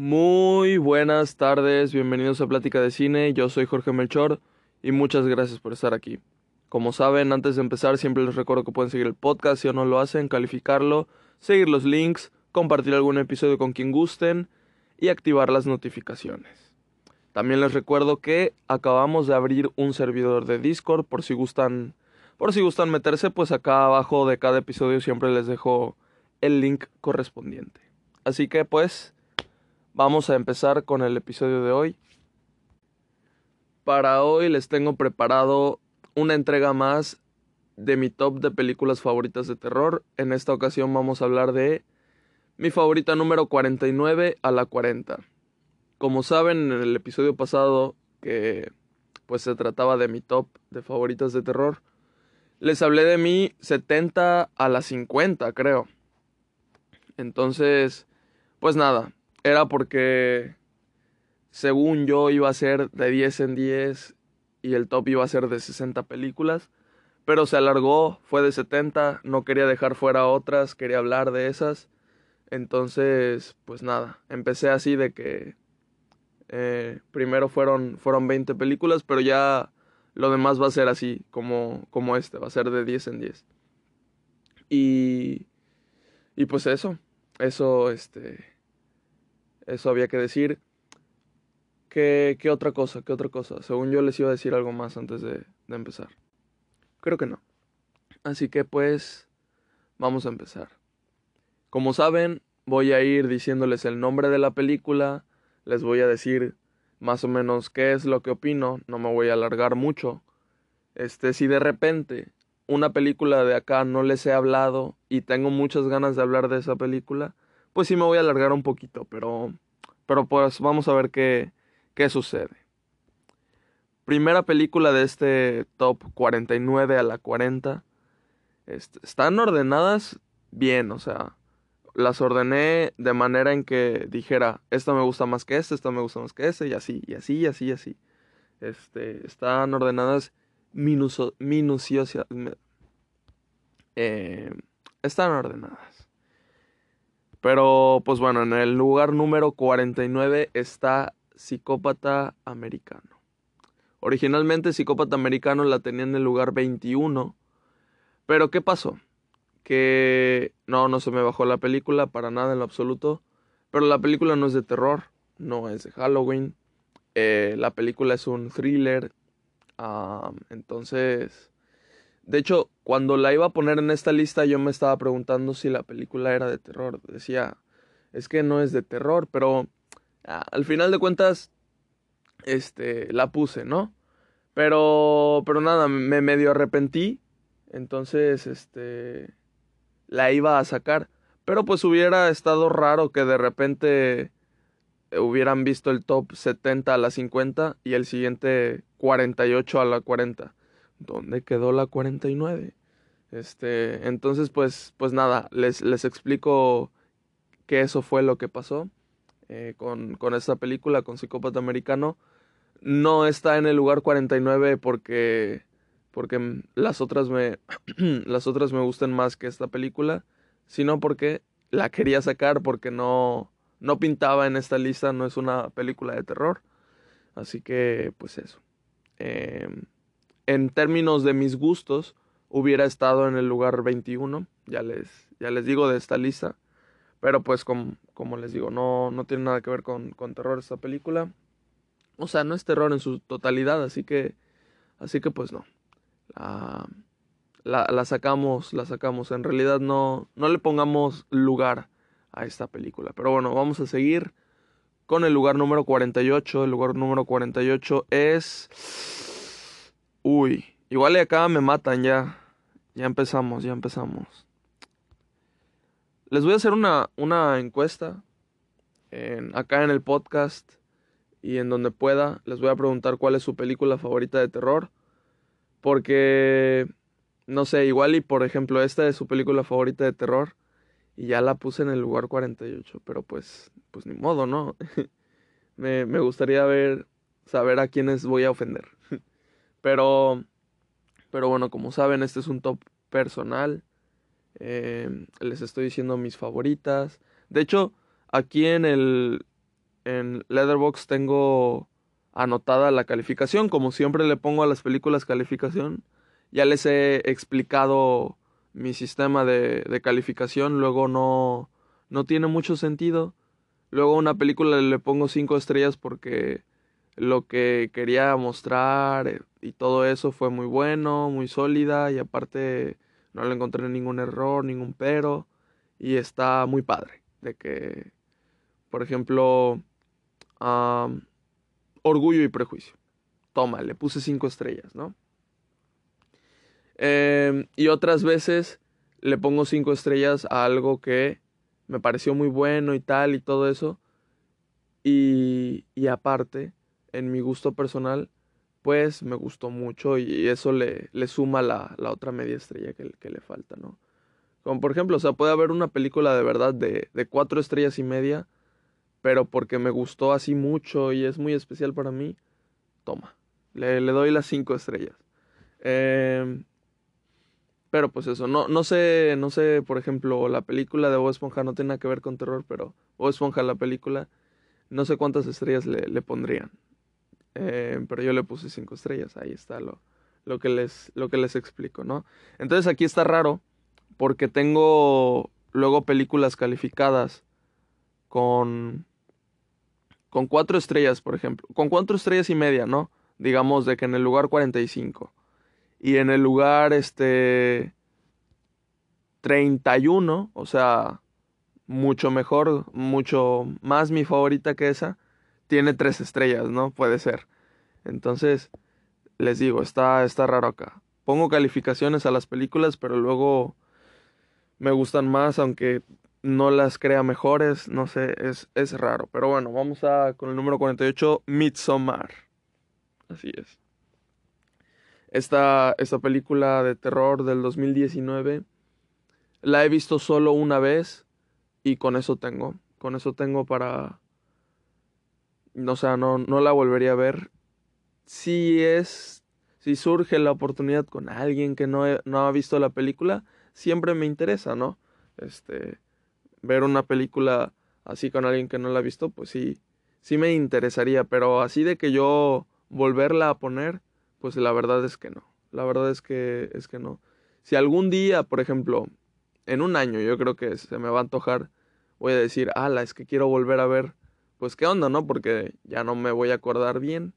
Muy buenas tardes, bienvenidos a Plática de Cine, yo soy Jorge Melchor y muchas gracias por estar aquí. Como saben, antes de empezar siempre les recuerdo que pueden seguir el podcast si aún no lo hacen, calificarlo, seguir los links, compartir algún episodio con quien gusten y activar las notificaciones. También les recuerdo que acabamos de abrir un servidor de Discord por si gustan por si gustan meterse, pues acá abajo de cada episodio siempre les dejo el link correspondiente. Así que pues vamos a empezar con el episodio de hoy. Para hoy les tengo preparado una entrega más de mi top de películas favoritas de terror. En esta ocasión vamos a hablar de mi favorita número 49 a la 40. Como saben en el episodio pasado que pues se trataba de mi top de favoritas de terror, les hablé de mi 70 a la 50, creo. Entonces, pues nada, era porque según yo iba a ser de 10 en 10 y el top iba a ser de 60 películas, pero se alargó, fue de 70, no quería dejar fuera otras, quería hablar de esas. Entonces, pues nada, empecé así de que eh, primero fueron, fueron 20 películas, pero ya lo demás va a ser así, como, como este, va a ser de 10 en 10. Y, y pues eso, eso, este, eso había que decir. ¿Qué, ¿Qué, otra cosa? ¿Qué otra cosa? Según yo les iba a decir algo más antes de, de empezar. Creo que no. Así que pues, vamos a empezar. Como saben, voy a ir diciéndoles el nombre de la película, les voy a decir más o menos qué es lo que opino, no me voy a alargar mucho. Este, si de repente una película de acá no les he hablado y tengo muchas ganas de hablar de esa película, pues sí me voy a alargar un poquito, pero pero pues vamos a ver qué qué sucede. Primera película de este top 49 a la 40. Este, están ordenadas bien, o sea, las ordené de manera en que dijera, esta me gusta más que esta, esta me gusta más que esta, y así, y así, y así, y así. Este, están ordenadas minuciosas. Eh, están ordenadas. Pero, pues bueno, en el lugar número 49 está Psicópata Americano. Originalmente Psicópata Americano la tenía en el lugar 21. Pero, ¿qué pasó? que no, no se me bajó la película para nada en lo absoluto, pero la película no es de terror, no es de Halloween, eh, la película es un thriller, entonces, de hecho, cuando la iba a poner en esta lista yo me estaba preguntando si la película era de terror, decía, es que no es de terror, pero al final de cuentas, este, la puse, ¿no? Pero, pero nada, me medio arrepentí, entonces, este, la iba a sacar. Pero pues hubiera estado raro que de repente hubieran visto el top 70 a la 50 y el siguiente 48 a la 40. ¿Dónde quedó la 49? Este, entonces pues pues nada, les, les explico que eso fue lo que pasó eh, con, con esta película, con Psicópata Americano. No está en el lugar 49 porque porque las otras me las otras me gustan más que esta película, sino porque la quería sacar porque no no pintaba en esta lista, no es una película de terror. Así que pues eso. Em, en términos de mis gustos, hubiera estado en el lugar 21, ya les, ya les digo de esta lista. Pero pues como, como les digo, no, no tiene nada que ver con, con terror esta película. O sea, no es terror en su totalidad, así que, así que pues no la, la, sacamos, la sacamos. En realidad no, no le pongamos lugar a esta película. Pero bueno, vamos a seguir con el lugar número 48. El lugar número 48 es... Uy, igual y acá me matan ya. Ya empezamos, ya empezamos. Les voy a hacer una, una encuesta en, acá en el podcast y en donde pueda. Les voy a preguntar cuál es su película favorita de terror. Porque, no sé, igual y por ejemplo, esta es su película favorita de terror y ya la puse en el lugar 48, pero pues, pues ni modo, ¿no? me, me gustaría ver, saber a quiénes voy a ofender. Pero, pero bueno, como saben, este es un top personal. Eh, les estoy diciendo mis favoritas. De hecho, aquí en el, en Letterboxd tengo anotada la calificación. Como siempre le pongo a las películas calificación. Ya les he explicado mi sistema de, de calificación. Luego no, no tiene mucho sentido. Luego a una película le pongo cinco estrellas porque lo que quería mostrar y todo eso fue muy bueno, muy sólida y aparte no le encontré ningún error, ningún pero y está muy padre de que, por ejemplo, Orgullo y Prejuicio. Toma, le puse cinco estrellas, ¿no? Em, y otras veces le pongo cinco estrellas a algo que me pareció muy bueno y tal y todo eso. Y, y aparte, en mi gusto personal, pues me gustó mucho y eso le, le suma la, la, otra media estrella que, le falta, ¿no? Como por ejemplo, o sea, puede haber una película de verdad de, de cuatro estrellas y media, pero porque me gustó así mucho y es muy especial para mí, toma, le, le doy las cinco estrellas. Eh, pero pues eso, no, no sé, no sé, por ejemplo, la película de Bob Esponja no tiene nada que ver con terror, pero Bob Esponja, la película, no sé cuántas estrellas le, le pondrían. Eh, pero yo le puse cinco estrellas, ahí está lo, lo, que les, lo que les explico, ¿no? Entonces aquí está raro, porque tengo luego películas calificadas con, con cuatro estrellas, por ejemplo, con cuatro estrellas y media, ¿no? Digamos de que en el lugar 45 y en el lugar este 31, o sea, mucho mejor, mucho más mi favorita que esa, tiene tres estrellas, ¿no? Puede ser. Entonces, les digo, está, está raro acá. Pongo calificaciones a las películas, pero luego me gustan más, aunque no las crea mejores, no sé, es, es raro. Pero bueno, vamos a con el número 48, Midsommar. Así es. Esta, esta película de terror del 2019 la he visto solo una vez y con eso tengo. Con eso tengo para... O sea, no, no la volvería a ver. Si es... Si surge la oportunidad con alguien que no, no ha visto la película, siempre me interesa, ¿no? Este... Ver una película así con alguien que no la ha visto, pues sí, sí me interesaría, pero así de que yo volverla a poner, pues la verdad es que no. La verdad es que es que no. Si algún día, por ejemplo, en un año yo creo que se me va a antojar, voy a decir, ala, es que quiero volver a ver, pues qué onda, ¿no? Porque ya no me voy a acordar bien,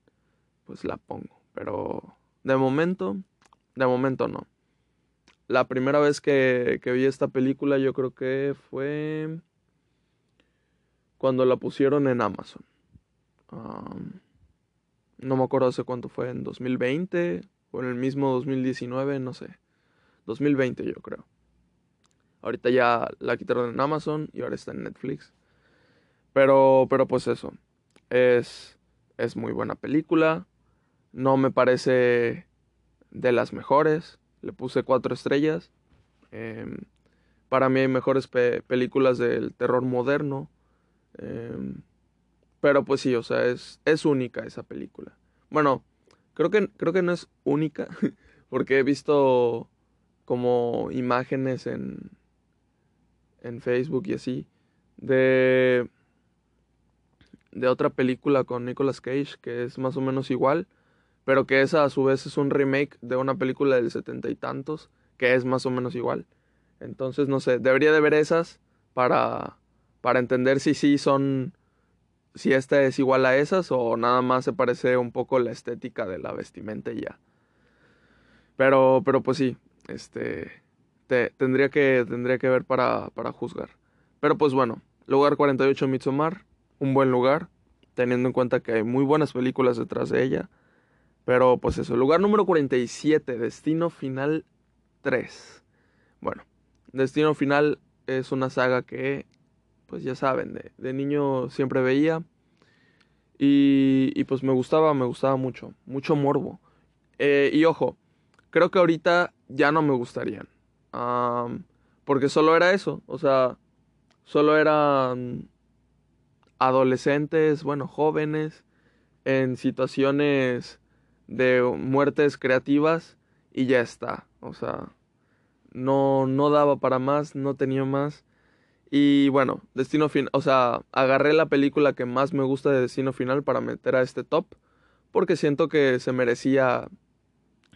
pues la pongo. Pero de momento, de momento no. La primera vez que, que vi esta película yo creo que fue cuando la pusieron en Amazon. No me acuerdo hace cuánto fue, en 2020 o en el mismo 2019, no sé. 2020 yo creo. Ahorita ya la quitaron en Amazon y ahora está en Netflix. Pero, pero pues eso. Es, es muy buena película. No me parece de las mejores. Le puse cuatro estrellas. Eh, para mí hay mejores pe películas del terror moderno. Eh, pero pues sí, o sea, es, es única esa película. Bueno, creo que, creo que no es única, porque he visto como imágenes en, en Facebook y así, de, de otra película con Nicolas Cage, que es más o menos igual, pero que esa a su vez es un remake de una película del setenta y tantos, que es más o menos igual. Entonces, no sé, debería de ver esas para, para entender si sí son si esta es igual a esas o nada más se parece un poco la estética de la vestimenta y ya. Pero, pero pues sí, este, te, tendría, que, tendría que ver para, para juzgar. Pero pues bueno, lugar 48 Midsommar, un buen lugar, teniendo en cuenta que hay muy buenas películas detrás de ella. Pero pues eso, lugar número 47, Destino Final 3. Bueno, Destino Final es una saga que pues ya saben, de, de niño siempre veía. Y, y, pues me gustaba, me gustaba mucho, mucho morbo. Eh, y ojo, creo que ahorita ya no me gustarían. Porque solo era eso, o sea, solo eran adolescentes, bueno, jóvenes, en situaciones de muertes creativas y ya está. O sea, no, no daba para más, no tenía más. Y bueno, Destino Final, o sea, agarré la película que más me gusta de Destino Final para meter a este top, porque siento que se merecía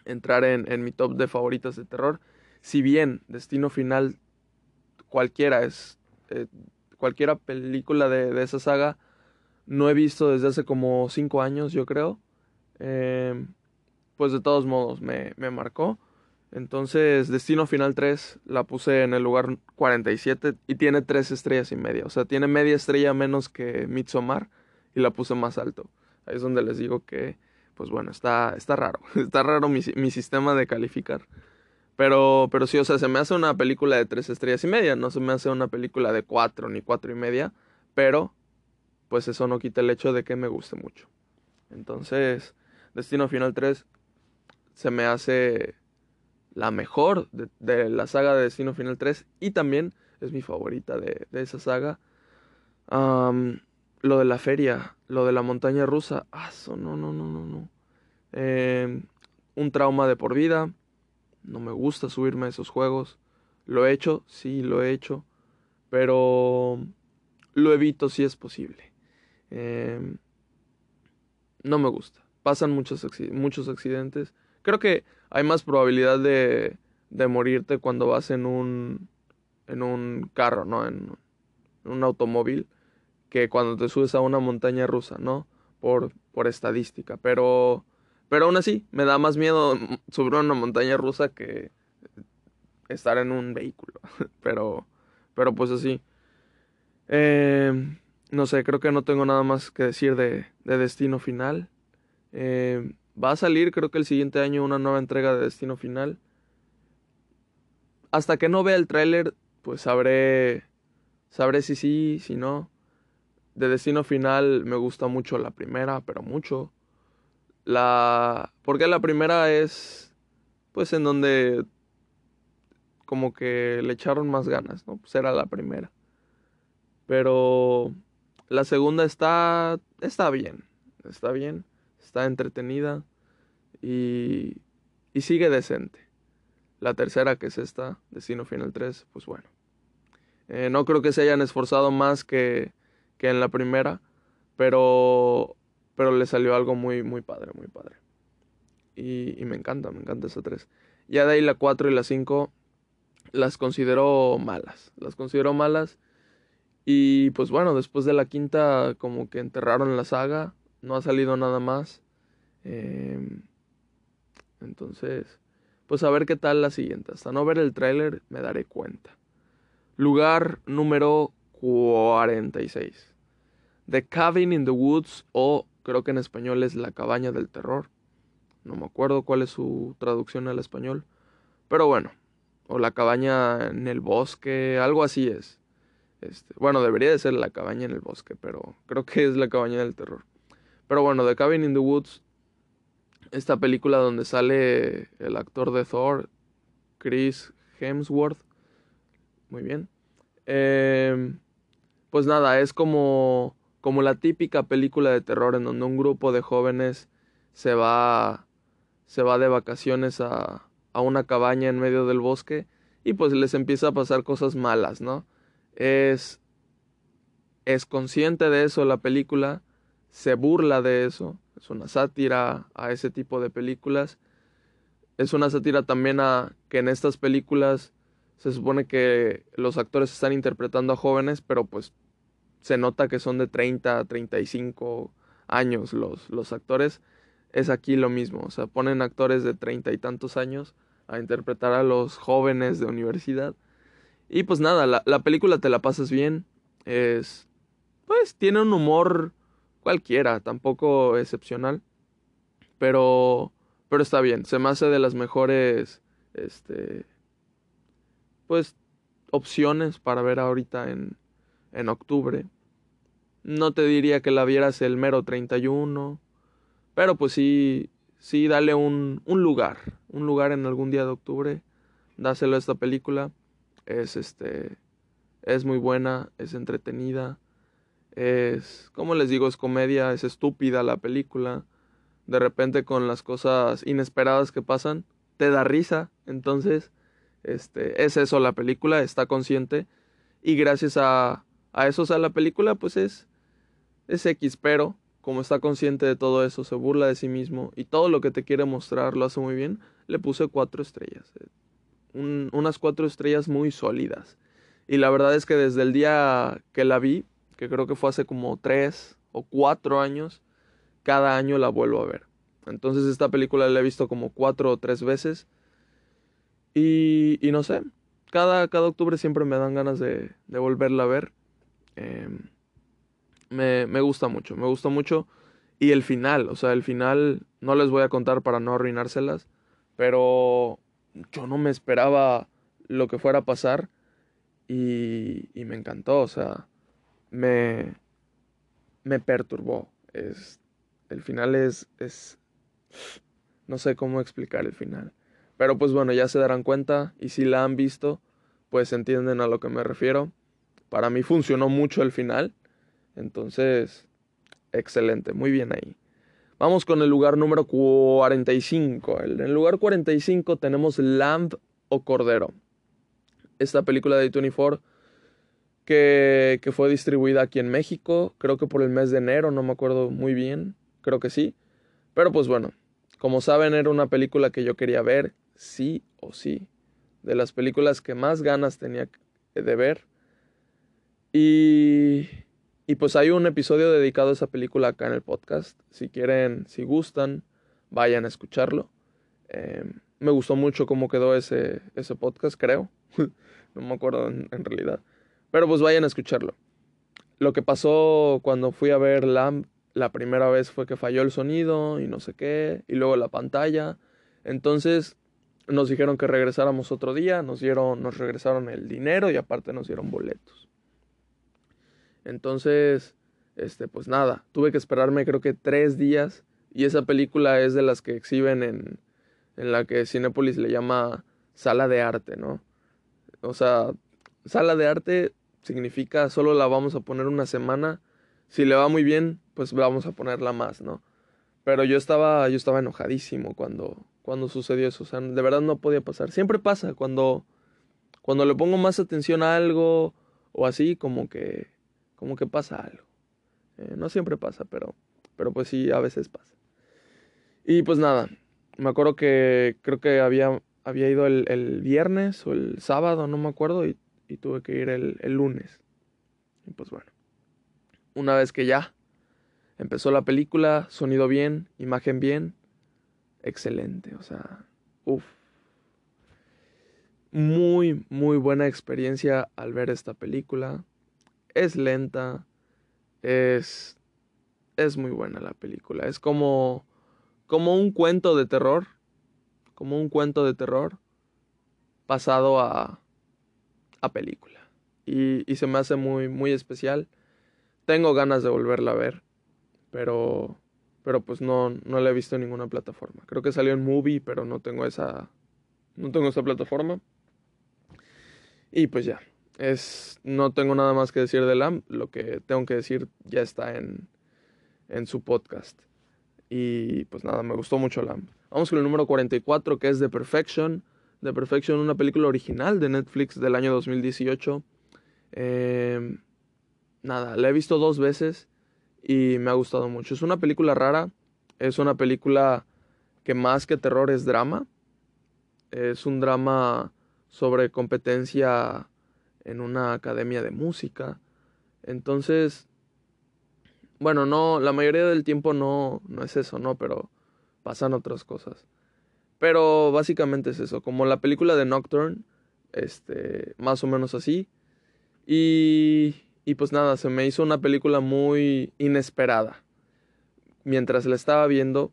entrar en, en mi top de favoritas de terror. Si bien Destino Final cualquiera es, eh, cualquiera película de, de, esa saga, no he visto desde hace como 5 años, yo creo. Eh, pues de todos modos me, me marcó. Entonces, Destino Final 3 la puse en el lugar 47 y tiene 3 estrellas y media. O sea, tiene media estrella menos que Midsommar y la puse más alto. Ahí es donde les digo que, pues bueno, está, está raro. Está raro mi, mi sistema de calificar. Pero, pero sí, o sea, se me hace una película de 3 estrellas y media. No se me hace una película de 4 ni 4 y media. Pero, pues eso no quita el hecho de que me guste mucho. Entonces, Destino Final 3 se me hace la mejor de, de, la saga de Destino Final 3 y también es mi favorita de, de esa saga. Lo de la feria, lo de la montaña rusa, ah, no, no, no, no, no. Eh, un trauma de por vida, no me gusta subirme a esos juegos. Lo he hecho, sí, lo he hecho, pero lo evito si es posible. Eh, no me gusta. Pasan muchos, muchos accidentes. Creo que hay más probabilidad de, de morirte cuando vas en un, en un carro, ¿no? En, en, un automóvil, que cuando te subes a una montaña rusa, ¿no? Por, por estadística. Pero, pero aún así, me da más miedo subir una montaña rusa que estar en un vehículo. pero, pero pues así. Eh, no sé, creo que no tengo nada más que decir de, de Destino Final. Eh, Va a salir creo que el siguiente año una nueva entrega de Destino Final. Hasta que no vea el tráiler, pues sabré sabré si sí, si no. De Destino Final me gusta mucho la primera, pero mucho. La porque la primera es pues en donde como que le echaron más ganas, ¿no? Pues era la primera. Pero la segunda está está bien, está bien está entretenida y, y sigue decente. La tercera, que es esta, Destino Final 3, pues bueno. Eh, no creo que se hayan esforzado más que, que en la primera, pero, pero le salió algo muy, muy padre, muy padre. Y, me encanta, me encanta esa 3. Ya de ahí la 4 y la 5 las considero malas. Las considero malas. Y pues bueno, después de la quinta como que enterraron la saga. No ha salido nada más. Eh, entonces, pues a ver qué tal la siguiente. Hasta no ver el tráiler me daré cuenta. Lugar número 46. The Cabin in the Woods o creo que en español es La Cabaña del Terror. No me acuerdo cuál es su traducción al español. Pero bueno, o La Cabaña en el Bosque, algo así es. Este, bueno, debería de ser La Cabaña en el Bosque, pero creo que es La Cabaña del Terror. Pero bueno, The Cabin in the Woods esta película donde sale el actor de Thor, Chris Hemsworth. Muy bien. Eh, pues nada, es como, como la típica película de terror en donde un grupo de jóvenes se va, se va de vacaciones a, a una cabaña en medio del bosque y pues les empieza a pasar cosas malas, ¿no? Es, es consciente de eso la película, se burla de eso es una sátira a ese tipo de películas. Es una sátira también a que en estas películas se supone que los actores están interpretando a jóvenes, pero pues se nota que son de 30 a 35 años los, los actores. Es aquí lo mismo, o sea, ponen actores de treinta y tantos años a interpretar a los jóvenes de universidad. Y pues nada, la, la película te la pasas bien. Es. Pues tiene un humor cualquiera, tampoco excepcional. Pero, pero está bien, se me hace de las mejores, este, pues, opciones para ver ahorita en, en octubre. No te diría que la vieras el mero 31, pero pues sí, sí, dale un, un lugar, un lugar en algún día de octubre, dáselo a esta película. Es este, es muy buena, es entretenida es, como les digo, es comedia, es estúpida la película. De repente con las cosas inesperadas que pasan, te da risa. Entonces, este, es eso la película, está consciente. Y gracias a, a eso, o sea, la película pues es, es X, pero como está consciente de todo eso, se burla de sí mismo y todo lo que te quiere mostrar lo hace muy bien, le puse cuatro estrellas. Un, unas cuatro estrellas muy sólidas. Y la verdad es que desde el día que la vi, que creo que fue hace como tres o cuatro años, cada año la vuelvo a ver. Entonces esta película la he visto como cuatro o tres veces. Y, no sé, cada, cada octubre siempre me dan ganas de volverla a ver. Em, me, me gusta mucho, me gusta mucho. Y el final, o sea, el final no les voy a contar para no arruinárselas, pero yo no me esperaba lo que fuera a pasar y, y me encantó, o sea, me, me perturbó. Es, el final es, es, no sé cómo explicar el final. Pero pues bueno, ya se darán cuenta y si la han visto, pues entienden a lo que me refiero. Para mí funcionó mucho el final. Entonces, excelente, muy bien ahí. Vamos con el lugar número 45. En el lugar 45 tenemos Lamb o Cordero. Esta película de 24 que, que fue distribuida aquí en México, creo que por el mes de enero, no me acuerdo muy bien, creo que sí. Pero pues bueno, como saben era una película que yo quería ver, sí o sí. De las películas que más ganas tenía de ver. Y, y pues hay un episodio dedicado a esa película acá en el podcast. Si quieren, si gustan, vayan a escucharlo. Eh, me gustó mucho cómo quedó ese, ese podcast, creo. no me acuerdo en, realidad. Pero pues vayan a escucharlo. Lo que pasó cuando fui a ver Lamb la primera vez fue que falló el sonido y no sé qué, y luego la pantalla. Entonces nos dijeron que regresáramos otro día, nos dieron, nos regresaron el dinero y aparte nos dieron boletos. Entonces, este, pues nada, tuve que esperarme creo que tres días y esa película es de las que exhiben en, en la que Cinepolis le llama sala de arte, ¿no? O sea, sala de arte significa solo la vamos a poner una semana. Si le va muy bien, pues vamos a ponerla más, ¿no? Pero yo estaba, yo estaba enojadísimo cuando, cuando sucedió eso. De verdad no podía pasar. Siempre pasa cuando, cuando le pongo más atención a algo o así, como que, como que pasa algo. Eh, no siempre pasa, pero, pero pues sí, a veces pasa. Y pues nada, me acuerdo que creo que había, había ido el, el viernes o el sábado, no me acuerdo, y tuve que ir el, el lunes. Y pues bueno, una vez que ya empezó la película, sonido bien, imagen bien, excelente, o sea, uff. Muy, muy buena experiencia al ver esta película. Es lenta, es, es muy buena la película. Es como, como un cuento de terror, como un cuento de terror pasado a, película. Y, y, se me hace muy, muy especial. Tengo ganas de volverla a ver, pero, pero pues no, no la he visto en ninguna plataforma. Creo que salió en Movie, pero no tengo esa, no tengo esa plataforma. Y pues ya, es, no tengo nada más que decir de LAM. Lo que tengo que decir ya está en, en su podcast. Y pues nada, me gustó mucho LAM. Vamos con el número 44, que es The Perfection. The Perfection, una película original de Netflix del año 2018. Eh, nada, la he visto dos veces y me ha gustado mucho. Es una película rara, es una película que más que terror es drama. Es un drama sobre competencia en una academia de música. Entonces, bueno, no, la mayoría del tiempo no, no es eso, ¿no? Pero pasan otras cosas. Pero básicamente es eso, como la película de Nocturne, este, más o menos así. Y, y pues nada, se me hizo una película muy inesperada. Mientras la estaba viendo,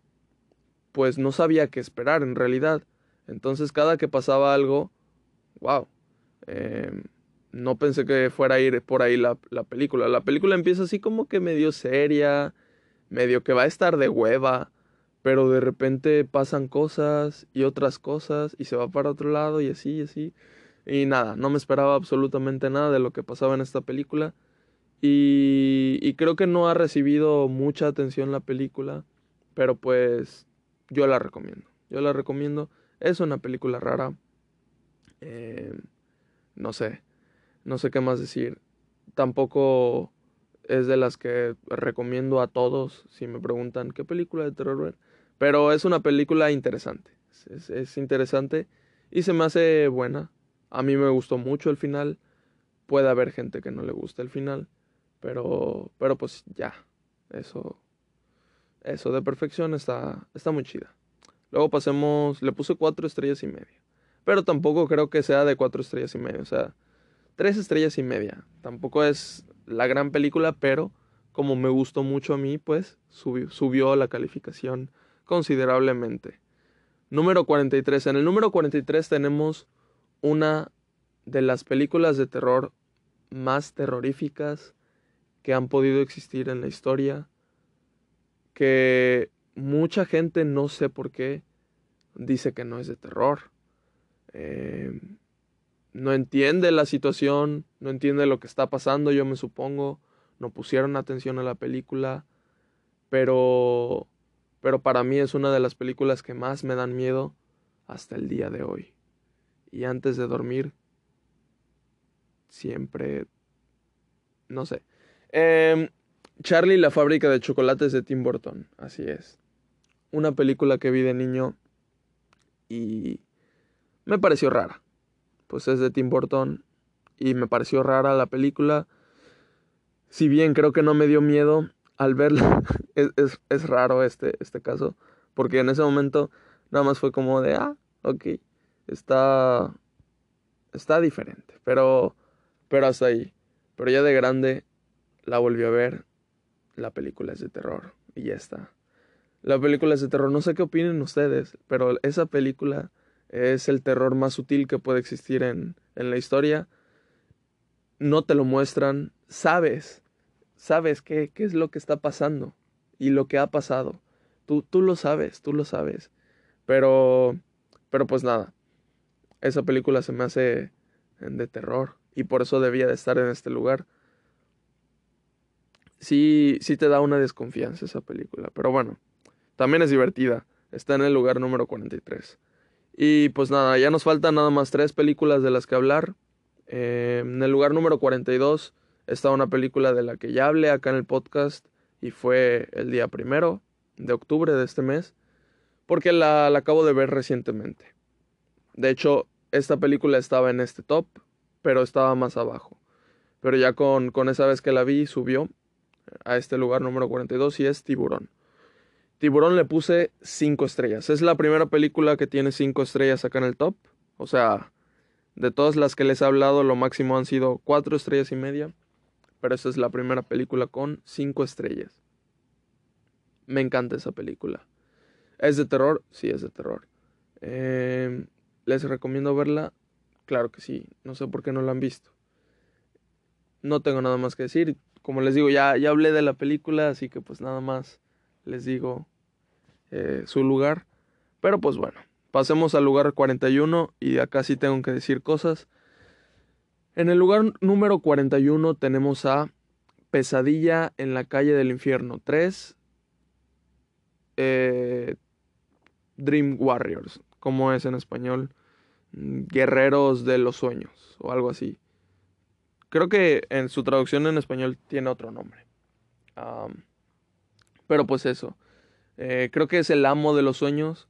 pues no sabía qué esperar en realidad. Entonces cada que pasaba algo, wow, eh, no pensé que fuera a ir por ahí la, la película. La película empieza así como que medio seria, medio que va a estar de hueva pero de repente pasan cosas y otras cosas y se va para otro lado y así y así. Y nada, no me esperaba absolutamente nada de lo que pasaba en esta película. Y, y creo que no ha recibido mucha atención la película, pero pues yo la recomiendo. Yo la recomiendo. Es una película rara. Eh, no sé. No sé qué más decir. Tampoco es de las que recomiendo a todos si me preguntan qué película de terror ver. Pero es una película interesante. Es, es, interesante y se me hace buena. A mí me gustó mucho el final. Puede haber gente que no le guste el final. Pero, pero pues ya. Eso, eso de perfección está, está muy chida. Luego pasemos, le puse cuatro estrellas y media. Pero tampoco creo que sea de cuatro estrellas y media. O sea, tres estrellas y media. Tampoco es la gran película, pero como me gustó mucho a mí, pues subió, la calificación considerablemente. Número 43. En el número 43 tenemos una de las películas de terror más terroríficas que han podido existir en la historia. Que mucha gente, no sé por qué, dice que no es de terror. Eh, no entiende la situación, no entiende lo que está pasando, yo me supongo. No pusieron atención a la película. Pero. Pero para mí es una de las películas que más me dan miedo hasta el día de hoy. Y antes de dormir, siempre. No sé. Eh, Charlie la fábrica de chocolates de Tim Burton. Así es. Una película que vi de niño y me pareció rara. Pues es de Tim Burton y me pareció rara la película. Si bien creo que no me dio miedo al verla, es, es, es, raro este, este caso, porque en ese momento nada más fue como de, ah, ok, está, está diferente, pero, pero hasta ahí. Pero ya de grande la volví a ver, la película es de terror y ya está. La película es de terror, no sé qué opinen ustedes, pero esa película es el terror más sutil que puede existir en, en la historia. No te lo muestran, sabes, sabes qué, qué es lo que está pasando y lo que ha pasado. Tú, tú lo sabes, tú lo sabes. Pero, pero pues nada, esa película se me hace de terror y por eso debía de estar en este lugar. Sí, sí te da una desconfianza esa película, pero bueno, también es divertida. Está en el lugar número 43. Y pues nada, ya nos faltan nada más tres películas de las que hablar. Eh, en el lugar número 42 está una película de la que ya hablé acá en el podcast y fue el día primero de octubre de este mes, porque la, la acabo de ver recientemente. De hecho, esta película estaba en este top, pero estaba más abajo. Pero ya con, con esa vez que la vi, subió a este lugar número 42 y es Tiburón. Tiburón le puse 5 estrellas. Es la primera película que tiene 5 estrellas acá en el top. O sea, de todas las que les he hablado, lo máximo han sido 4 estrellas y media. Pero esta es la primera película con 5 estrellas. Me encanta esa película. ¿Es de terror? Sí, es de terror. Eh, ¿Les recomiendo verla? Claro que sí. No sé por qué no la han visto. No tengo nada más que decir. Como les digo, ya, ya hablé de la película, así que pues nada más les digo eh, su lugar. Pero pues bueno, pasemos al lugar 41 y acá sí tengo que decir cosas. En el lugar número 41 tenemos a Pesadilla en la calle del infierno 3. Eh, Dream Warriors, como es en español, Guerreros de los Sueños o algo así. Creo que en su traducción en español tiene otro nombre. pero pues eso. Eh, creo que es el amo de los sueños,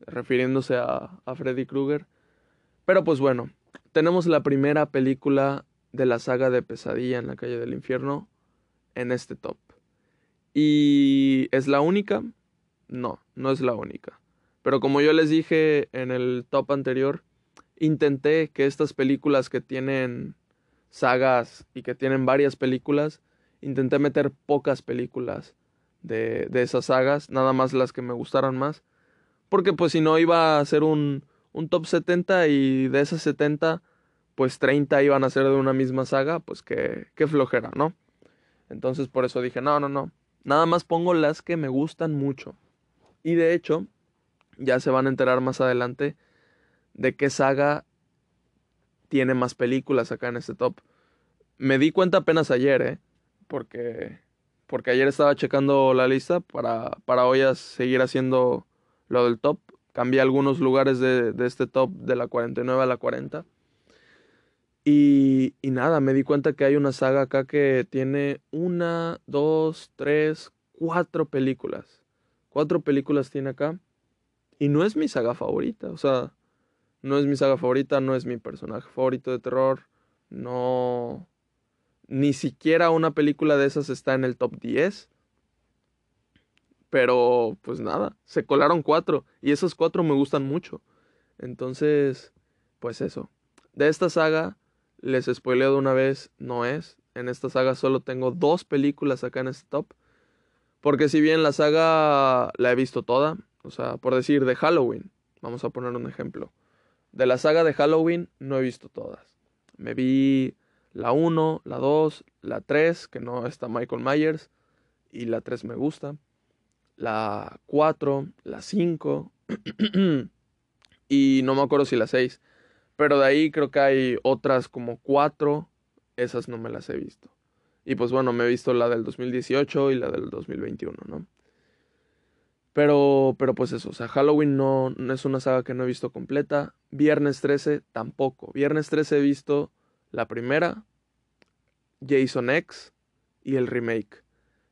refiriéndose a, a Freddy Krueger. Pero pues bueno, tenemos la primera película de la saga de Pesadilla en la calle del infierno en este top. ¿Y es la única? No, no es la única. Pero como yo les dije en el top anterior, intenté que estas películas que tienen sagas y que tienen varias películas, intenté meter pocas películas de, de esas sagas, nada más las que me gustaran más. Porque pues si no iba a ser un, un top 70 y de esas 70 pues 30 iban a ser de una misma saga, pues que, qué flojera, ¿no? Entonces por eso dije, no, no, no, nada más pongo las que me gustan mucho. Y de hecho, ya se van a enterar más adelante de qué saga tiene más películas acá en este top. Me di cuenta apenas ayer, ¿eh? Porque porque ayer estaba checando la lista para, para hoy a seguir haciendo lo del top. Cambié algunos lugares de, de, este top de la 49 a la 40. Y, y nada, me di cuenta que hay una saga acá que tiene una, dos, tres, cuatro películas. Cuatro películas tiene acá. Y no es mi saga favorita. O sea, no es mi saga favorita, no es mi personaje favorito de terror. No. Ni siquiera una película de esas está en el top 10. Pero, pues nada, se colaron cuatro. Y esos cuatro me gustan mucho. Entonces, pues eso. De esta saga, les spoileo de una vez, no es. En esta saga solo tengo dos películas acá en este top. Porque si bien la saga la he visto toda, o sea, por decir de Halloween, vamos a poner un ejemplo. De la saga de Halloween no he visto todas. Me vi la 1, la 2, la 3, que no está Michael Myers, y la 3 me gusta. La 4, la 5, y no me acuerdo si la 6. Pero de ahí creo que hay otras como 4, esas no me las he visto. Y pues bueno, me he visto la del 2018 y la del 2021, ¿no? Pero, pero pues eso, o sea, Halloween no, no, es una saga que no he visto completa. Viernes 13 tampoco. Viernes 13 he visto la primera, Jason X y el remake.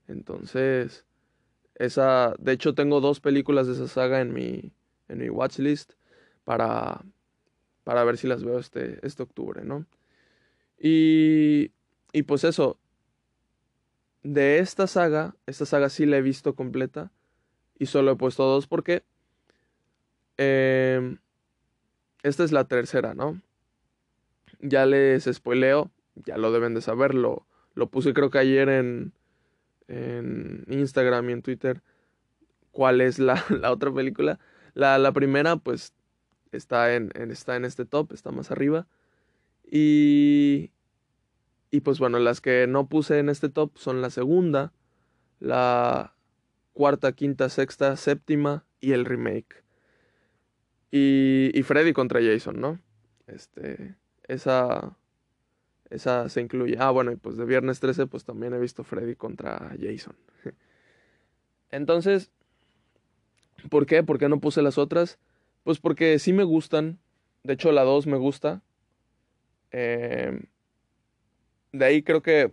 Entonces, esa, de hecho tengo dos películas de esa saga en mi, en mi watchlist para, para ver si las veo este, este octubre, ¿no? Y, y pues eso, de esta saga, esta saga sí la he visto completa y solo he puesto dos porque eh, esta es la tercera, ¿no? Ya les spoileo, ya lo deben de saber, lo, puse creo que ayer en, en Instagram y en Twitter cuál es la, la otra película. La, la, primera pues está en, en, está en este top, está más arriba. Y, y pues bueno, las que no puse en este top son la segunda, la cuarta, quinta, sexta, séptima y el remake. Y, y Freddy contra Jason, ¿no? Este, esa, esa se incluye. Ah, bueno, y pues de viernes 13 pues también he visto Freddy contra Jason. Entonces, ¿por qué? ¿Por qué no puse las otras? Pues porque sí me gustan. De hecho, la 2 me gusta. Eh, de ahí creo que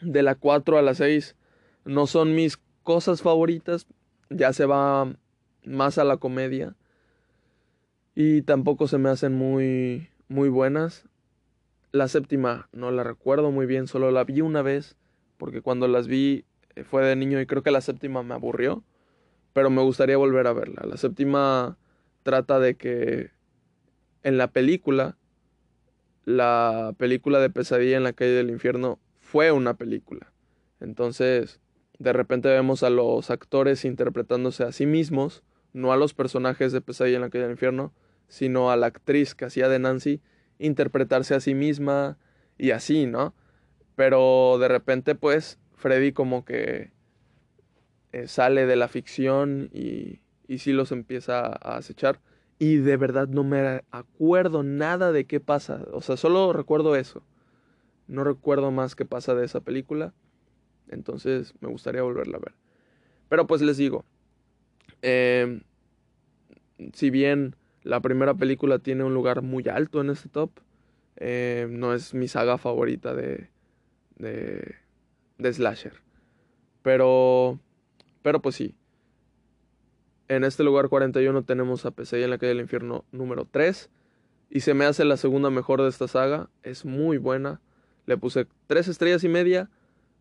de la 4 a la 6 no son mis cosas favoritas. Ya se va más a la comedia. Y tampoco se me hacen muy, muy buenas. La séptima no la recuerdo muy bien, solo la vi una vez. Porque cuando las vi eh, fue de niño y creo que la séptima me aburrió. Pero me gustaría volver a verla. La séptima trata de que en la película, la película de Pesadilla en la calle del infierno fue una película. Entonces, de repente vemos a los actores interpretándose a sí mismos, no a los personajes de Pesadilla en la calle del infierno, sino a la actriz que hacía de Nancy interpretarse a sí misma y así, ¿no? Pero de repente pues Freddy como que eh, sale de la ficción y, y sí los empieza a acechar. Y de verdad no me acuerdo nada de qué pasa. O sea, solo recuerdo eso. No recuerdo más qué pasa de esa película. Entonces me gustaría volverla a ver. Pero pues les digo, eh, si bien la primera película tiene un lugar muy alto en este top, eh, no es mi saga favorita de, de, de slasher. Pero, pero pues sí. En este lugar 41 tenemos a Pesadilla en la calle del infierno número 3. Y se me hace la segunda mejor de esta saga. Es muy buena. Le puse 3 estrellas y media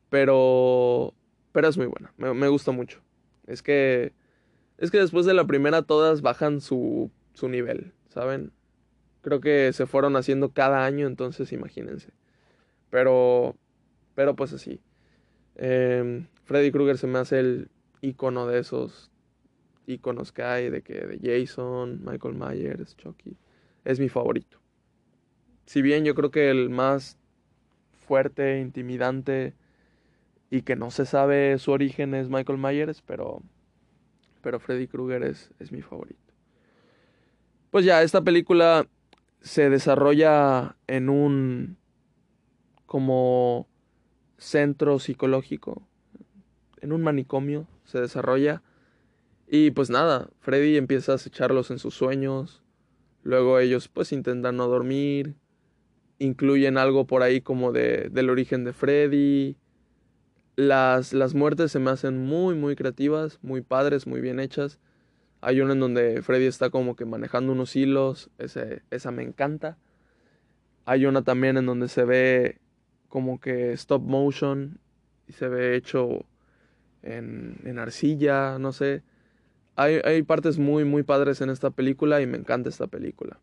pero, pero es muy buena, me, me, gusta mucho. Es que, es que después de la primera todas bajan su, su nivel, ¿saben? Creo que se fueron haciendo cada año, entonces imagínense. Pero, pero pues así. Eh, Freddy Krueger se me hace el icono de esos iconos que hay, de que de Jason, Michael Myers, Chucky. Es mi favorito. Si bien yo creo que el más fuerte, intimidante, y que no se sabe su origen es Michael Myers, pero, pero Freddy Krueger es mi favorito. Pues ya, esta película se desarrolla en un como centro psicológico, en un manicomio se desarrolla. Y pues nada, Freddy empieza a acecharlos en sus sueños. Luego ellos pues intentan no dormir incluyen algo por ahí como de, del origen de Freddy. Las, las muertes se me hacen muy, muy creativas, muy padres, muy bien hechas. Hay una en donde Freddy está como que manejando unos hilos, ese, esa me encanta. Hay una también en donde se ve como que stop motion y se ve hecho en, en arcilla, no sé. Hay, hay, partes muy, muy padres en esta película y me encanta esta película.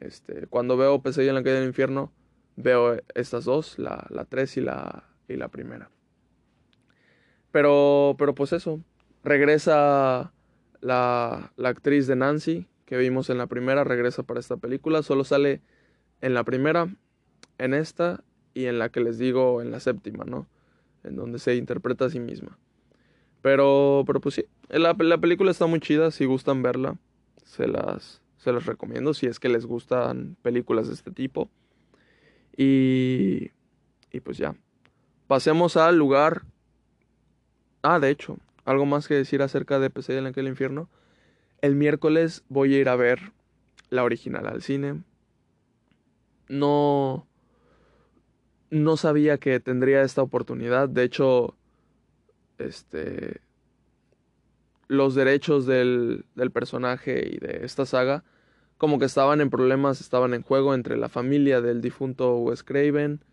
Este, cuando veo Pesadilla en la calle del infierno, veo estas dos, la, la 3 y la, y la primera. Pero, pero pues eso, regresa la, la actriz de Nancy, que vimos en la primera, regresa para esta película. Solo sale en la primera, en esta y en la que les digo en la séptima, ¿no? En donde se interpreta a sí misma. Pero, pero pues sí, la, la película está muy chida, si gustan verla, se las, se las recomiendo, si es que les gustan películas de este tipo. Y, y pues ya. Pasemos al lugar. Ah, de hecho, algo más que decir acerca de Pesadilla en aquel infierno. El miércoles voy a ir a ver la original al cine. No. No sabía que tendría esta oportunidad. De hecho, este. Los derechos del, del personaje y de esta saga como que estaban en problemas, estaban en juego entre la familia del difunto Wes Craven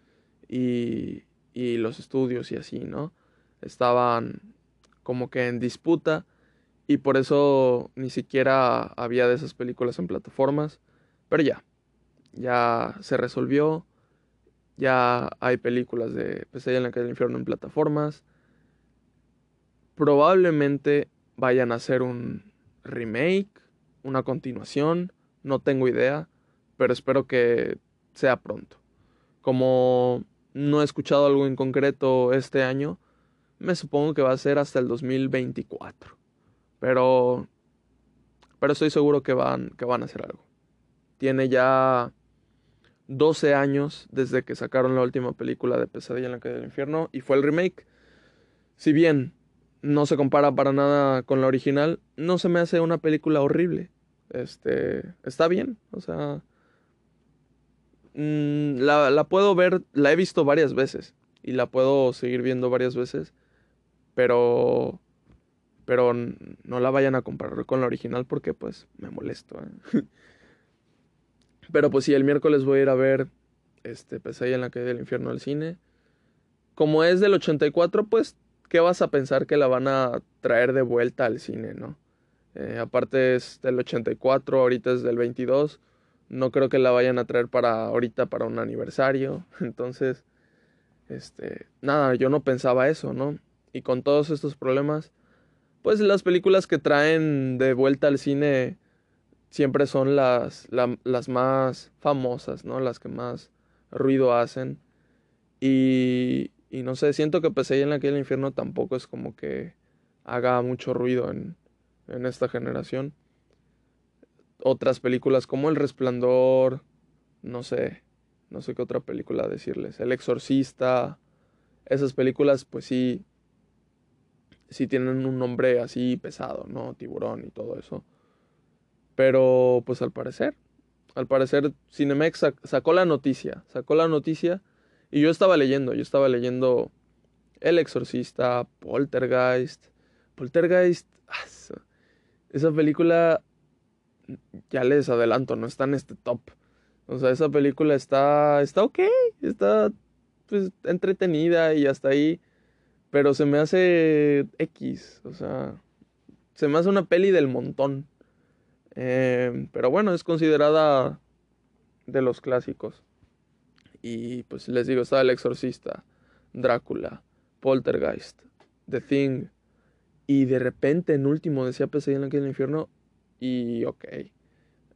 y, y los estudios y así, ¿no? Estaban como que en disputa y por eso ni siquiera había de esas películas en plataformas, pero ya, ya se resolvió, ya hay películas de Pesadilla en la calle del infierno en plataformas, probablemente vayan a hacer un remake, una continuación, no tengo idea, pero espero que sea pronto. Como no he escuchado algo en concreto este año, me supongo que va a ser hasta el 2024. Pero pero estoy seguro que van que van a hacer algo. Tiene ya 12 años desde que sacaron la última película de Pesadilla en la calle del infierno y fue el remake. Si bien no se compara para nada con la original, no se me hace una película horrible este, está bien, o sea, mm, la, la, puedo ver, la he visto varias veces y la puedo seguir viendo varias veces, pero, pero no la vayan a comparar con la original porque pues me molesto. ¿eh? pero pues sí, el miércoles voy a ir a ver este Pesadilla en la calle del infierno al cine. Como es del 84, pues, ¿qué vas a pensar que la van a traer de vuelta al cine, no? Eh, aparte es del 84, ahorita es del 22. No creo que la vayan a traer para ahorita para un aniversario. Entonces, este, nada, yo no pensaba eso, ¿no? Y con todos estos problemas, pues las películas que traen de vuelta al cine siempre son las, las más famosas, ¿no? Las que más ruido hacen. Y, y no sé, siento que Pesadilla en aquel infierno tampoco es como que haga mucho ruido en, en esta generación. Otras películas como El Resplandor, no sé, no sé qué otra película decirles. El Exorcista, esas películas pues sí, sí tienen un nombre así pesado, ¿no? Tiburón y todo eso. Pero pues al parecer, al parecer Cinemex sacó la noticia, sacó la noticia y yo estaba leyendo, yo estaba leyendo El Exorcista, Poltergeist. Poltergeist, ah, esa película, ya les adelanto, no está en este top. O sea, esa película está, está ok, está pues, entretenida y hasta ahí. Pero se me hace X, o sea, se me hace una peli del montón. Eh, pero bueno, es considerada de los clásicos. Y pues les digo, está El Exorcista, Drácula, Poltergeist, The Thing, y de repente, en último, decía Pesadilla en el infierno. Y ok,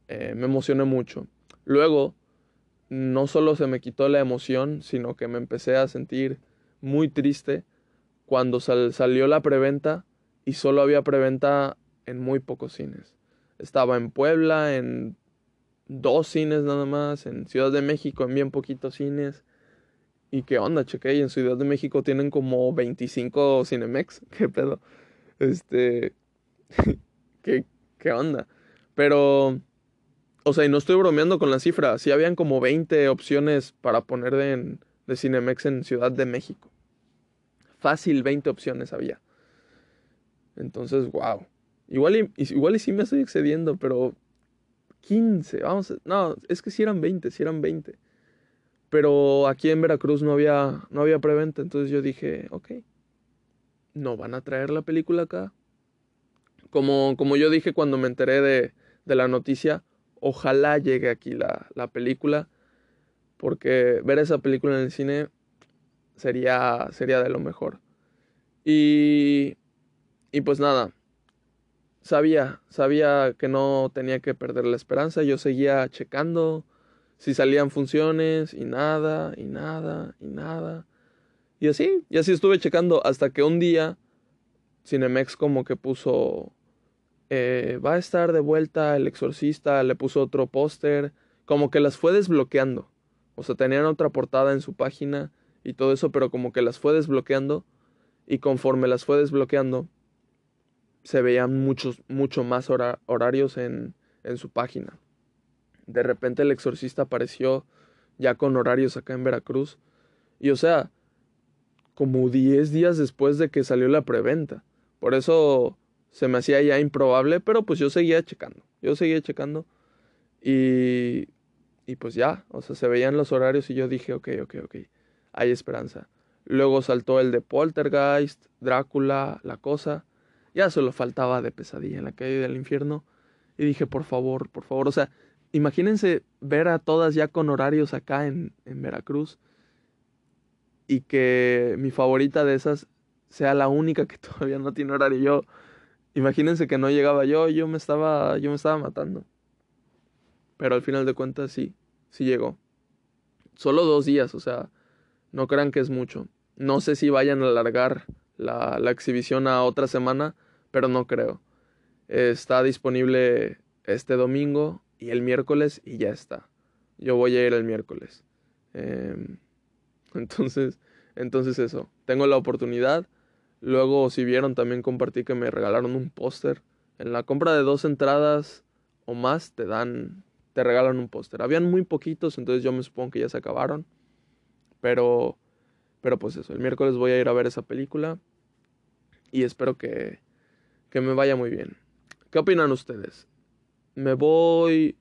eh, me emocioné mucho. Luego, no solo se me quitó la emoción, sino que me empecé a sentir muy triste cuando salió la preventa y solo había preventa en muy pocos cines. Estaba en Puebla, en dos cines nada más, en Ciudad de México en bien poquitos cines. ¿Y qué onda, cheque? Y en Ciudad de México tienen como 25 Cinemex. ¿Qué pedo? Este, ¿qué, ¿qué onda? Pero O sea, y no estoy bromeando con la cifra. Sí habían como 20 opciones para poner de Cinemex en Ciudad de México. Fácil 20 opciones había. Entonces, wow. Igual y, igual y sí me estoy excediendo, pero 15, vamos, no, es que sí eran 20, sí eran 20. Pero aquí en Veracruz no había, no había preventa, entonces yo dije, ok, no van a traer la película acá. Como, como yo dije cuando me enteré de, de la noticia, ojalá llegue aquí la, la, película, porque ver esa película en el cine sería, sería de lo mejor. Y, y pues nada, sabía, sabía que no tenía que perder la esperanza, yo seguía checando si salían funciones y nada, y nada, y nada. Y así, y así estuve checando hasta que un día Cinemex como que puso, eh, va a estar de vuelta el exorcista, le puso otro póster, como que las fue desbloqueando. O sea, tenían otra portada en su página y todo eso, pero como que las fue desbloqueando y conforme las fue desbloqueando, se veían muchos, mucho más horarios en, en su página. De repente el exorcista apareció ya con horarios acá en Veracruz. Y o sea, como 10 días después de que salió la preventa. Por eso se me hacía ya improbable, pero pues yo seguía checando. Yo seguía checando. Y, y pues ya, o sea, se veían los horarios y yo dije, ok, ok, ok, hay esperanza. Luego saltó el de Poltergeist, Drácula, La Cosa. Ya solo faltaba de pesadilla en la calle del infierno. Y dije, por favor, por favor. O sea, imagínense ver a todas ya con horarios acá en, en Veracruz. Y que mi favorita de esas sea la única que todavía no tiene horario. Yo, imagínense que no llegaba yo, yo me estaba, yo me estaba matando. Pero al final de cuentas sí, sí llegó. Solo dos días, o sea, no crean que es mucho. No sé si vayan a alargar la, exhibición a otra semana, pero no creo. Está disponible este domingo y el miércoles y ya está. Yo voy a ir el miércoles. Eh, entonces, entonces eso. Tengo la oportunidad. Luego, si vieron, también compartí que me regalaron un póster. En la compra de dos entradas o más te dan, te regalan un póster. Habían muy poquitos, entonces yo me supongo que ya se acabaron. Pero, pero pues eso. El miércoles voy a ir a ver esa película y espero que, que me vaya muy bien. ¿Qué opinan ustedes? ¿Me voy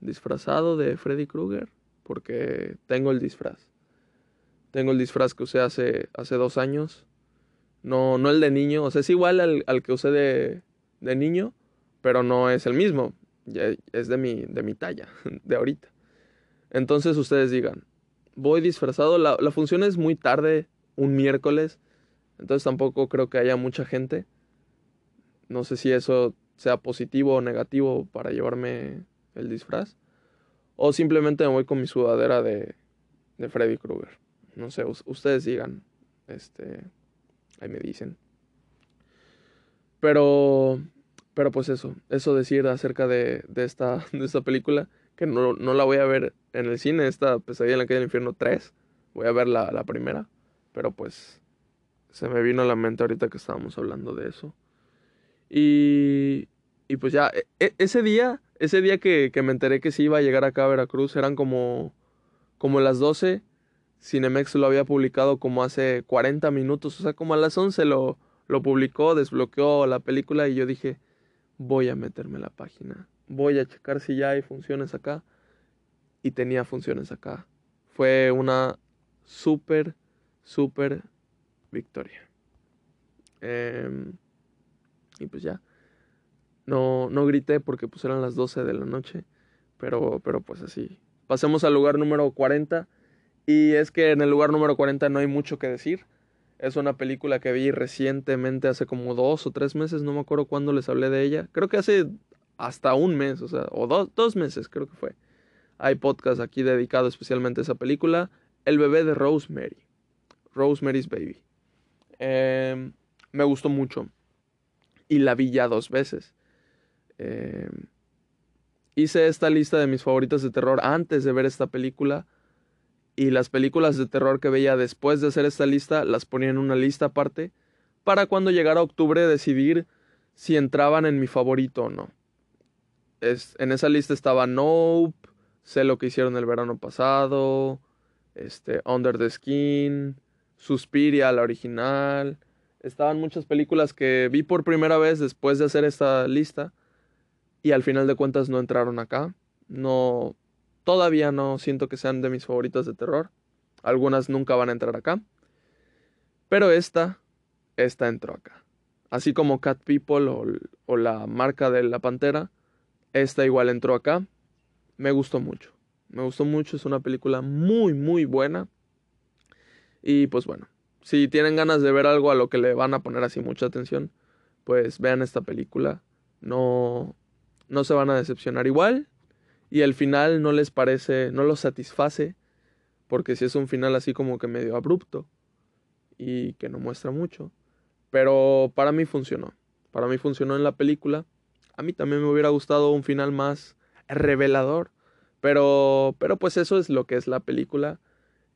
disfrazado de Freddy Krueger? Porque tengo el disfraz. Tengo el disfraz que usé hace, hace dos años. No, no el de niño. O sea, es igual al, al que usé de, de, niño, pero no es el mismo. Es de mi, de mi talla, de ahorita. Entonces ustedes digan, voy disfrazado. La, función es muy tarde, un miércoles. Entonces tampoco creo que haya mucha gente. No sé si eso sea positivo o negativo para llevarme el disfraz. O simplemente me voy con mi sudadera de, de Freddy Krueger. No sé, ustedes digan. Este. Ahí me dicen. Pero. Pero pues eso. Eso decir acerca de, de, esta, de esta película. Que no, no, la voy a ver en el cine. Esta pesadilla en la calle del infierno 3. Voy a ver la, la primera. Pero pues. Se me vino a la mente ahorita que estábamos hablando de eso. Y, y pues ya, e, e, ese día, ese día que, que, me enteré que sí iba a llegar acá a Veracruz, eran como, como las 12. Cinemex lo había publicado como hace 40 minutos, o sea, como a las 11 lo, lo publicó, desbloqueó la película y yo dije, voy a meterme la página, voy a checar si ya hay funciones acá. Y tenía funciones acá. Fue una súper, súper victoria. Eh, y pues ya. No, no grité porque pues eran las 12 de la noche. Pero, pero pues así. Pasemos al lugar número 40. Y es que en el lugar número 40 no hay mucho que decir. Es una película que vi recientemente, hace como dos o tres meses, no me acuerdo cuándo les hablé de ella. Creo que hace hasta un mes, o sea, o dos, dos meses creo que fue. Hay podcast aquí dedicado especialmente a esa película. El bebé de Rosemary. Rosemary's Baby. Eh, me gustó mucho y la vi ya dos veces. Eh, hice esta lista de mis favoritas de terror antes de ver esta película y las películas de terror que veía después de hacer esta lista las ponía en una lista aparte para cuando llegara octubre decidir si entraban en mi favorito o no. En esa lista estaba Nope, sé lo que hicieron el verano pasado, este, Under the Skin, Suspiria, la original. Estaban muchas películas que vi por primera vez después de hacer esta lista y al final de cuentas no entraron acá. No, todavía no siento que sean de mis favoritas de terror. Algunas nunca van a entrar acá. Pero esta, esta entró acá. Así como Cat People o la marca de la pantera, esta igual entró acá. Me gustó mucho. Me gustó mucho. Es una película muy, muy buena. Y pues bueno, si tienen ganas de ver algo a lo que le van a poner así mucha atención, pues vean esta película. No, no se van a decepcionar igual. Y el final no les parece, no los satisface. Porque si es un final así como que medio abrupto. Y que no muestra mucho. Pero para mí funcionó. Para mí funcionó en la película. A mí también me hubiera gustado un final más revelador. Pero, pero pues eso es lo que es la película.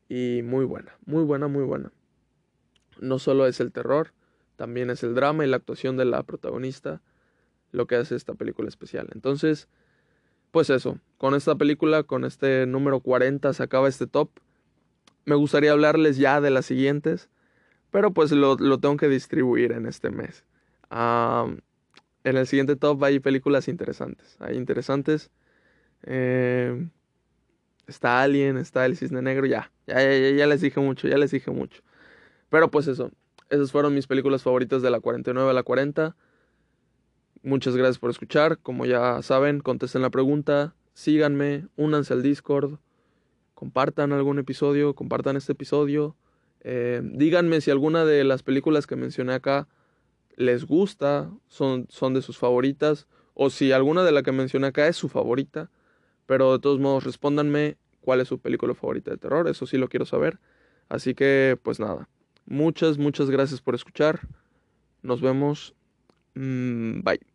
Y muy buena, muy buena, muy buena. No solo es el terror, también es el drama y la actuación de la protagonista lo que hace esta película especial. Entonces, pues eso, con esta película, con este número 40 se acaba este top. Me gustaría hablarles ya de las siguientes, pero pues lo, tengo que distribuir en este mes. En el siguiente top hay películas interesantes. Hay interesantes. Eh, está Alien, está El Cisne Negro, ya, ya, ya, ya les dije mucho, ya les dije mucho. Pero pues eso, esas fueron mis películas favoritas de la 49 a la 40. Muchas gracias por escuchar. Como ya saben, contesten la pregunta, síganme, únanse al Discord, compartan algún episodio, compartan este episodio. Eh, díganme si alguna de las películas que mencioné acá les gusta, son, son de sus favoritas, o si alguna de las que mencioné acá es su favorita. Pero de todos modos, respóndanme cuál es su película favorita de terror, eso sí lo quiero saber. Así que, pues nada, muchas, muchas gracias por escuchar. Nos vemos. Mm, bye.